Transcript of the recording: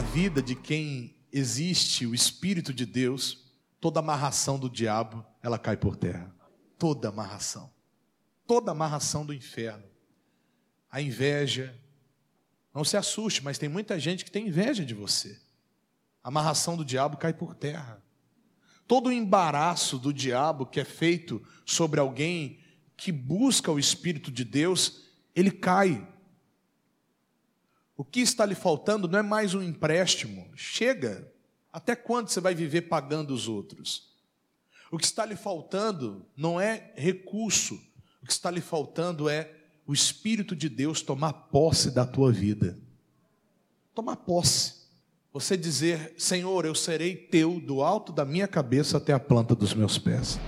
vida de quem existe o Espírito de Deus, toda amarração do diabo, ela cai por terra. Toda amarração. Toda amarração do inferno. A inveja. Não se assuste, mas tem muita gente que tem inveja de você. A amarração do diabo cai por terra. Todo o embaraço do diabo que é feito sobre alguém que busca o Espírito de Deus, ele cai. O que está lhe faltando não é mais um empréstimo. Chega. Até quando você vai viver pagando os outros? O que está lhe faltando não é recurso. O que está lhe faltando é o Espírito de Deus tomar posse da tua vida. Tomar posse. Você dizer: Senhor, eu serei teu do alto da minha cabeça até a planta dos meus pés.